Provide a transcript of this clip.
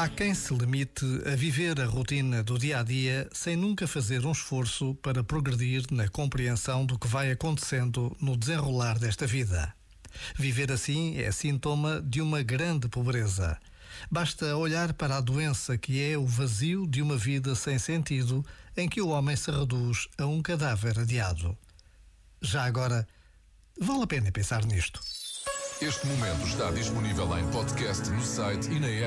Há quem se limite a viver a rotina do dia a dia sem nunca fazer um esforço para progredir na compreensão do que vai acontecendo no desenrolar desta vida. Viver assim é sintoma de uma grande pobreza. Basta olhar para a doença que é o vazio de uma vida sem sentido em que o homem se reduz a um cadáver adiado. Já agora, vale a pena pensar nisto. Este momento está disponível em podcast no site e na app.